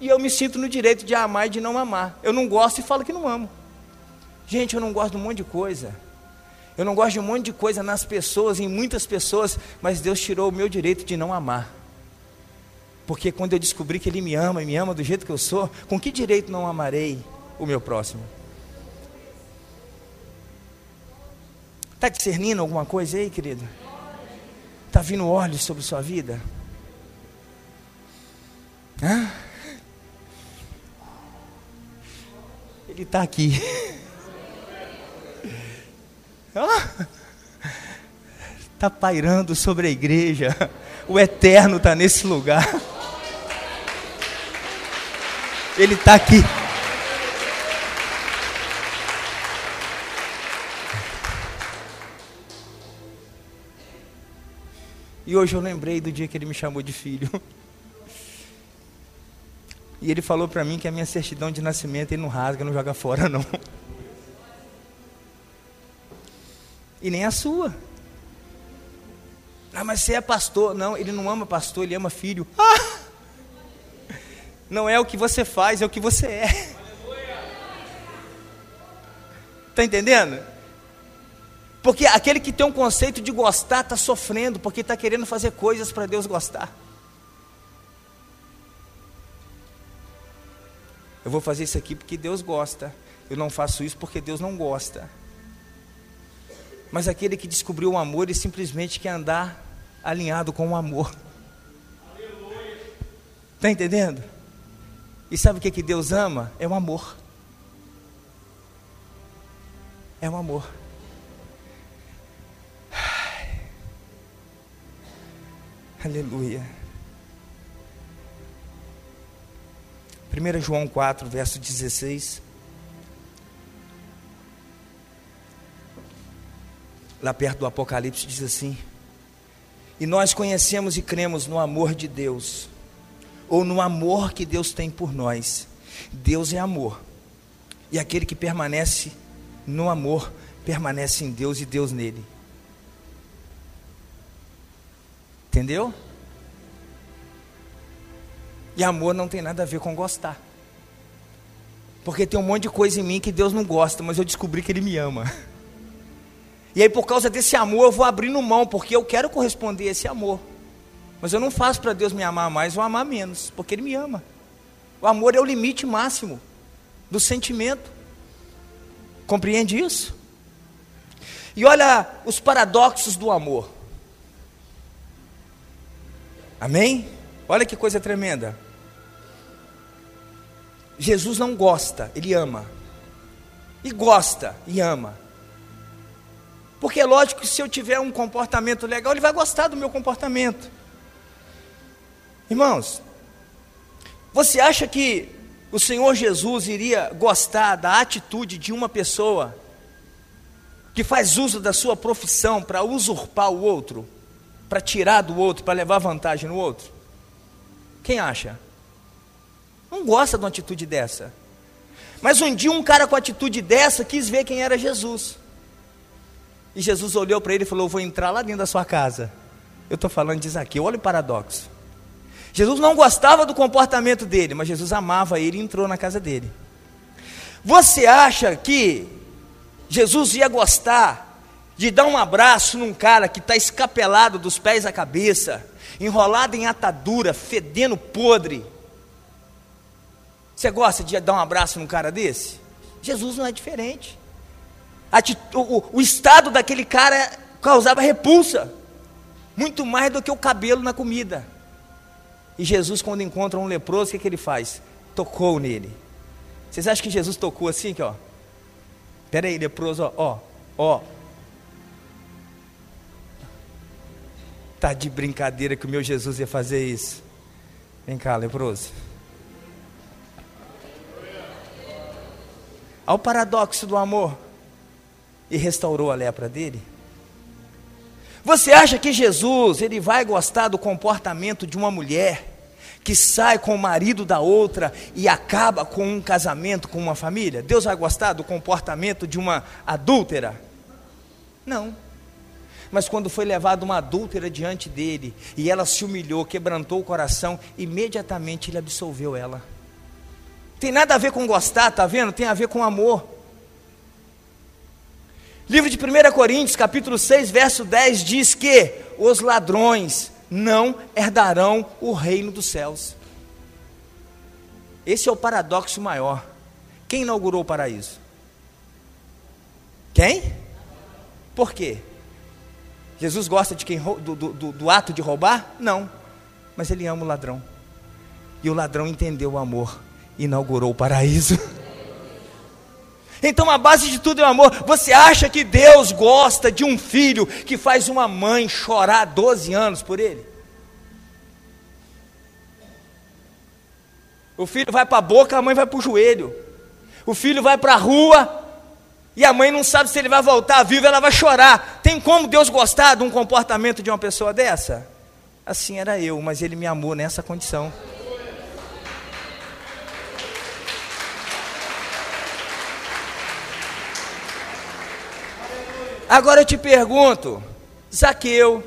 E eu me sinto no direito de amar e de não amar. Eu não gosto e falo que não amo. Gente, eu não gosto de um monte de coisa. Eu não gosto de um monte de coisa nas pessoas, em muitas pessoas, mas Deus tirou o meu direito de não amar. Porque quando eu descobri que Ele me ama e me ama do jeito que eu sou, com que direito não amarei o meu próximo? Está discernindo alguma coisa aí, querido? Está vindo óleo sobre sua vida? Hã? Ele está aqui. <laughs> Está pairando sobre a igreja. O eterno está nesse lugar. Ele está aqui. E hoje eu lembrei do dia que ele me chamou de filho. <laughs> E ele falou para mim que a minha certidão de nascimento ele não rasga, não joga fora, não. <laughs> E nem a sua. Ah, mas você é pastor. Não, ele não ama pastor, ele ama filho. Ah! <laughs> Não é o que você faz, é o que você é. Está entendendo? Porque aquele que tem um conceito de gostar está sofrendo, porque está querendo fazer coisas para Deus gostar. Eu vou fazer isso aqui porque Deus gosta. Eu não faço isso porque Deus não gosta. Mas aquele que descobriu o amor, ele simplesmente quer andar alinhado com o amor. Está entendendo? E sabe o que, que Deus ama? É o amor. É o amor. Aleluia. 1 João 4, verso 16. Lá perto do Apocalipse diz assim: E nós conhecemos e cremos no amor de Deus, ou no amor que Deus tem por nós. Deus é amor. E aquele que permanece no amor, permanece em Deus e Deus nele. Entendeu? E amor não tem nada a ver com gostar. Porque tem um monte de coisa em mim que Deus não gosta, mas eu descobri que Ele me ama. <laughs> E aí, por causa desse amor, eu vou abrindo mão, porque eu quero corresponder a esse amor. Mas eu não faço para Deus me amar mais ou amar menos, porque Ele me ama. O amor é o limite máximo do sentimento. Compreende isso? E olha os paradoxos do amor. Amém? Olha que coisa tremenda. Jesus não gosta, ele ama. E gosta e ama. Porque é lógico que se eu tiver um comportamento legal, ele vai gostar do meu comportamento. Irmãos, você acha que o Senhor Jesus iria gostar da atitude de uma pessoa que faz uso da sua profissão para usurpar o outro, para tirar do outro, para levar vantagem no outro? Quem acha? Não gosta de uma atitude dessa. Mas um dia um cara com atitude dessa quis ver quem era Jesus. E Jesus olhou para ele e falou: Vou entrar lá dentro da sua casa. Eu estou falando de Zaqueu, olha o paradoxo. Jesus não gostava do comportamento dele, mas Jesus amava ele e entrou na casa dele. Você acha que Jesus ia gostar de dar um abraço num cara que está escapelado dos pés à cabeça, enrolado em atadura, fedendo podre? Você gosta de dar um abraço num cara desse? Jesus não é diferente. O, estado daquele cara causava repulsa, muito mais do que o cabelo na comida. E Jesus, quando encontra um leproso, o que, que ele faz? Tocou nele. Vocês acham que Jesus tocou assim, aqui, ó? Pera aí, leproso, ó, ó, ó. Tá de brincadeira que o meu Jesus ia fazer isso. Vem cá, leproso. ao paradoxo do amor e restaurou a lepra dele? Você acha que Jesus ele vai gostar do comportamento de uma mulher que sai com o marido da outra e acaba com um casamento, com uma família? Deus vai gostar do comportamento de uma adúltera? Não. Mas quando foi levada uma adúltera diante dele e ela se humilhou, quebrantou o coração, imediatamente ele absolveu ela. Tem nada a ver com gostar, tá vendo? Tem a ver com amor. Livro de 1 Coríntios, capítulo 6, verso 10 diz que os ladrões não herdarão o reino dos céus. Esse é o paradoxo maior. Quem inaugurou o paraíso? Quem? Por quê? Jesus gosta de quem do, do, do ato de roubar? Não. Mas ele ama o ladrão. E o ladrão entendeu o amor inaugurou o paraíso. Então a base de tudo é o amor. Você acha que Deus gosta de um filho que faz uma mãe chorar 12 anos por ele? O filho vai para a boca, a mãe vai para o joelho. O filho vai para a rua e a mãe não sabe se ele vai voltar vivo, ela vai chorar. Tem como Deus gostar de um comportamento de uma pessoa dessa? Assim era eu, mas ele me amou nessa condição. Agora eu te pergunto, Zaqueu,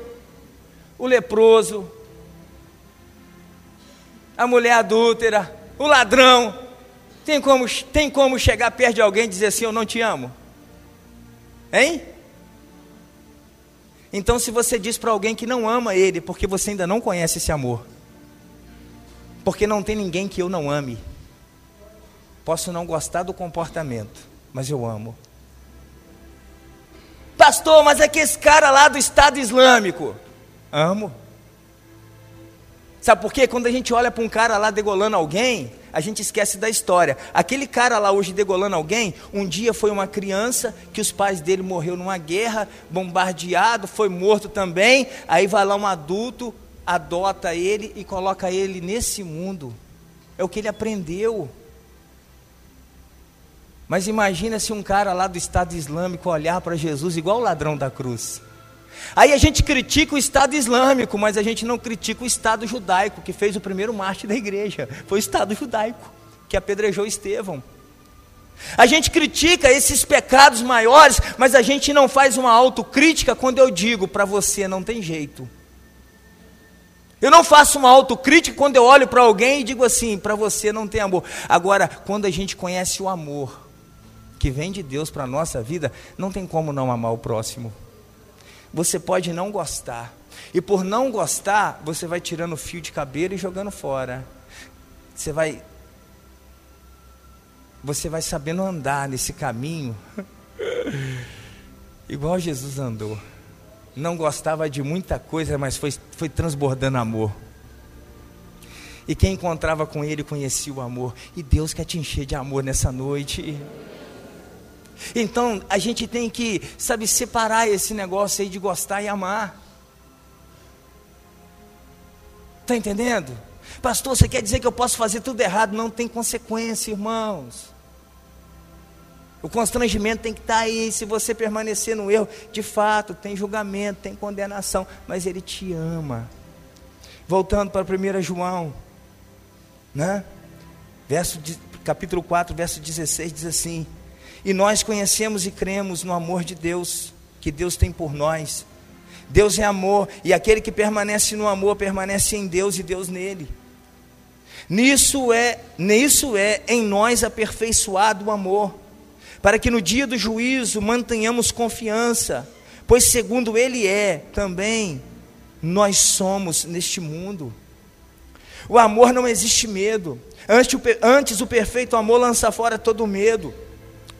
o leproso, a mulher adúltera, o ladrão, tem como, tem como chegar perto de alguém e dizer assim: Eu não te amo? Hein? Então, se você diz para alguém que não ama ele, porque você ainda não conhece esse amor, porque não tem ninguém que eu não ame, posso não gostar do comportamento, mas eu amo. Pastor, mas é que esse cara lá do Estado Islâmico, amo. Sabe por quê? Quando a gente olha para um cara lá degolando alguém, a gente esquece da história. Aquele cara lá hoje degolando alguém, um dia foi uma criança que os pais dele morreu numa guerra, bombardeado, foi morto também. Aí vai lá um adulto, adota ele e coloca ele nesse mundo. É o que ele aprendeu. Mas imagina se um cara lá do Estado Islâmico olhar para Jesus igual o ladrão da cruz. Aí a gente critica o Estado Islâmico, mas a gente não critica o Estado judaico, que fez o primeiro mártir da igreja. Foi o Estado judaico, que apedrejou Estevão. A gente critica esses pecados maiores, mas a gente não faz uma autocrítica quando eu digo para você não tem jeito. Eu não faço uma autocrítica quando eu olho para alguém e digo assim, para você não tem amor. Agora, quando a gente conhece o amor que vem de Deus para a nossa vida, não tem como não amar o próximo. Você pode não gostar. E por não gostar, você vai tirando o fio de cabelo e jogando fora. Você vai você vai sabendo andar nesse caminho <laughs> igual Jesus andou. Não gostava de muita coisa, mas foi, foi transbordando amor. E quem encontrava com ele conhecia o amor. E Deus quer te encher de amor nessa noite. Então a gente tem que, sabe, separar esse negócio aí de gostar e amar. Está entendendo? Pastor, você quer dizer que eu posso fazer tudo errado? Não tem consequência, irmãos. O constrangimento tem que estar tá aí. Se você permanecer no erro, de fato, tem julgamento, tem condenação, mas Ele te ama. Voltando para 1 João, né? Verso capítulo 4, verso 16, diz assim: e nós conhecemos e cremos no amor de Deus, que Deus tem por nós. Deus é amor, e aquele que permanece no amor permanece em Deus e Deus nele. Nisso é, nisso é em nós aperfeiçoado o amor, para que no dia do juízo mantenhamos confiança, pois segundo ele é, também nós somos neste mundo. O amor não existe medo. Antes o, antes o perfeito amor lança fora todo medo.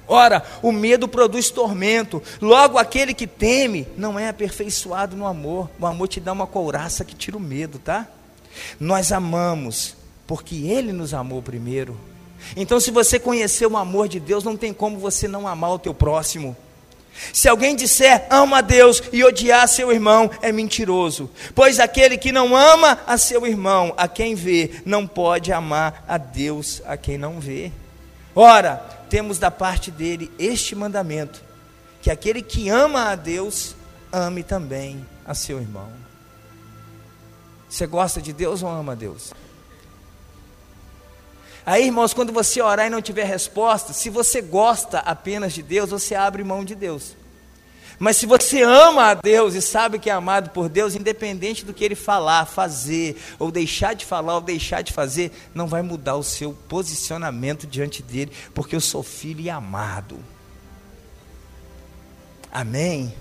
Ora, o medo produz tormento. Logo, aquele que teme não é aperfeiçoado no amor. O amor te dá uma couraça que tira o medo, tá? Nós amamos porque Ele nos amou primeiro. Então, se você conhecer o amor de Deus, não tem como você não amar o teu próximo. Se alguém disser ama a Deus e odiar seu irmão, é mentiroso. Pois aquele que não ama a seu irmão, a quem vê, não pode amar a Deus a quem não vê. Ora, temos da parte dele este mandamento: que aquele que ama a Deus, ame também a seu irmão. Você gosta de Deus ou ama a Deus? Aí, irmãos, quando você orar e não tiver resposta, se você gosta apenas de Deus, você abre mão de Deus. Mas se você ama a Deus e sabe que é amado por Deus, independente do que ele falar, fazer, ou deixar de falar, ou deixar de fazer, não vai mudar o seu posicionamento diante dele, porque eu sou filho e amado. Amém?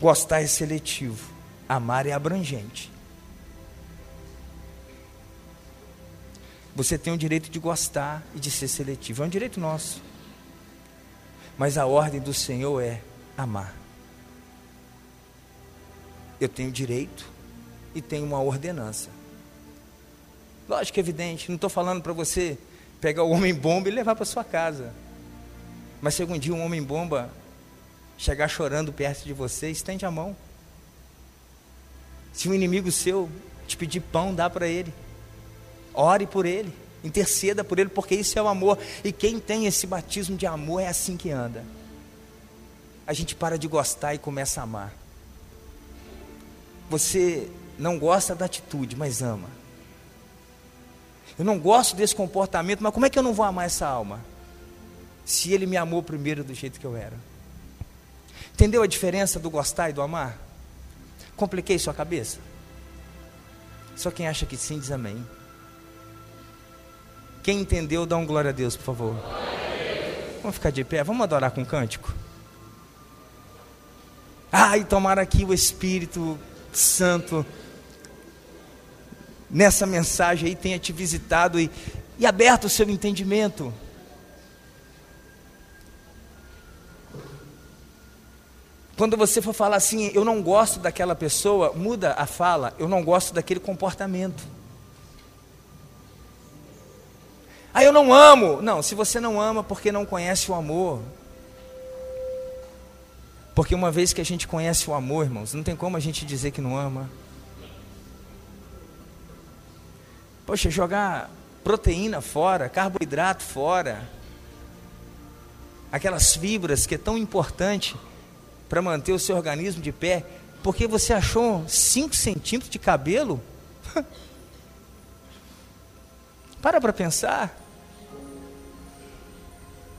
Gostar é seletivo, amar é abrangente. Você tem o direito de gostar e de ser seletivo, é um direito nosso. Mas a ordem do Senhor é amar. Eu tenho direito e tenho uma ordenança. Lógico é evidente, não estou falando para você pegar o homem bomba e levar para sua casa. Mas se algum dia um homem bomba chegar chorando perto de você, estende a mão. Se um inimigo seu te pedir pão, dá para ele. Ore por ele interceda por ele, porque isso é o amor. E quem tem esse batismo de amor é assim que anda. A gente para de gostar e começa a amar. Você não gosta da atitude, mas ama. Eu não gosto desse comportamento, mas como é que eu não vou amar essa alma? Se ele me amou primeiro do jeito que eu era. Entendeu a diferença do gostar e do amar? Compliquei sua cabeça? Só quem acha que sim diz amém. Quem entendeu, dá um glória a Deus, por favor. Vamos ficar de pé, vamos adorar com um cântico. Ai, tomara aqui o Espírito Santo nessa mensagem aí tenha te visitado e, e aberto o seu entendimento. Quando você for falar assim, eu não gosto daquela pessoa, muda a fala, eu não gosto daquele comportamento. Ah, eu não amo. Não, se você não ama porque não conhece o amor. Porque uma vez que a gente conhece o amor, irmãos, não tem como a gente dizer que não ama. Poxa, jogar proteína fora, carboidrato fora, aquelas fibras que é tão importante para manter o seu organismo de pé, porque você achou 5 centímetros de cabelo? <laughs> para para pensar.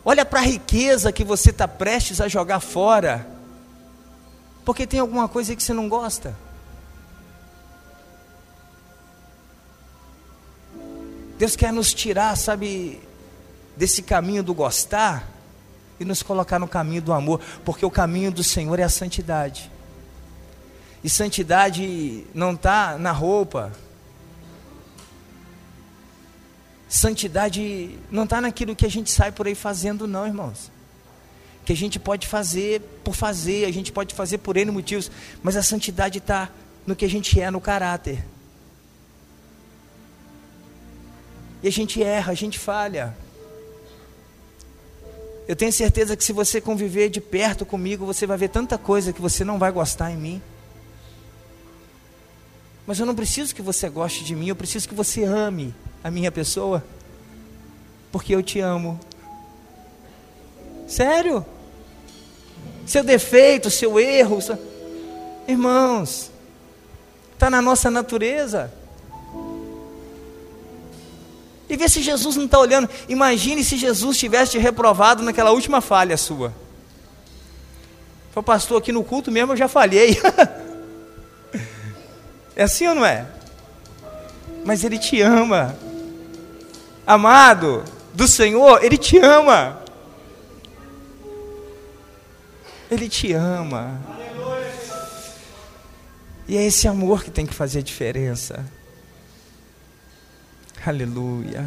Olha para a riqueza que você está prestes a jogar fora, porque tem alguma coisa que você não gosta. Deus quer nos tirar, sabe, desse caminho do gostar e nos colocar no caminho do amor, porque o caminho do Senhor é a santidade. E santidade não está na roupa. Santidade não está naquilo que a gente sai por aí fazendo, não, irmãos. Que a gente pode fazer por fazer, a gente pode fazer por N motivos, mas a santidade está no que a gente é, no caráter. E a gente erra, a gente falha. Eu tenho certeza que se você conviver de perto comigo, você vai ver tanta coisa que você não vai gostar em mim. Mas eu não preciso que você goste de mim, eu preciso que você ame a minha pessoa, porque eu te amo. Sério? Seu defeito, seu erro, seu... irmãos, está na nossa natureza. E vê se Jesus não está olhando. Imagine se Jesus tivesse te reprovado naquela última falha sua. Foi pastor aqui no culto mesmo, eu já falhei. <laughs> é assim ou não é? Mas Ele te ama. Amado do Senhor, Ele te ama. Ele te ama. E é esse amor que tem que fazer a diferença. Aleluia.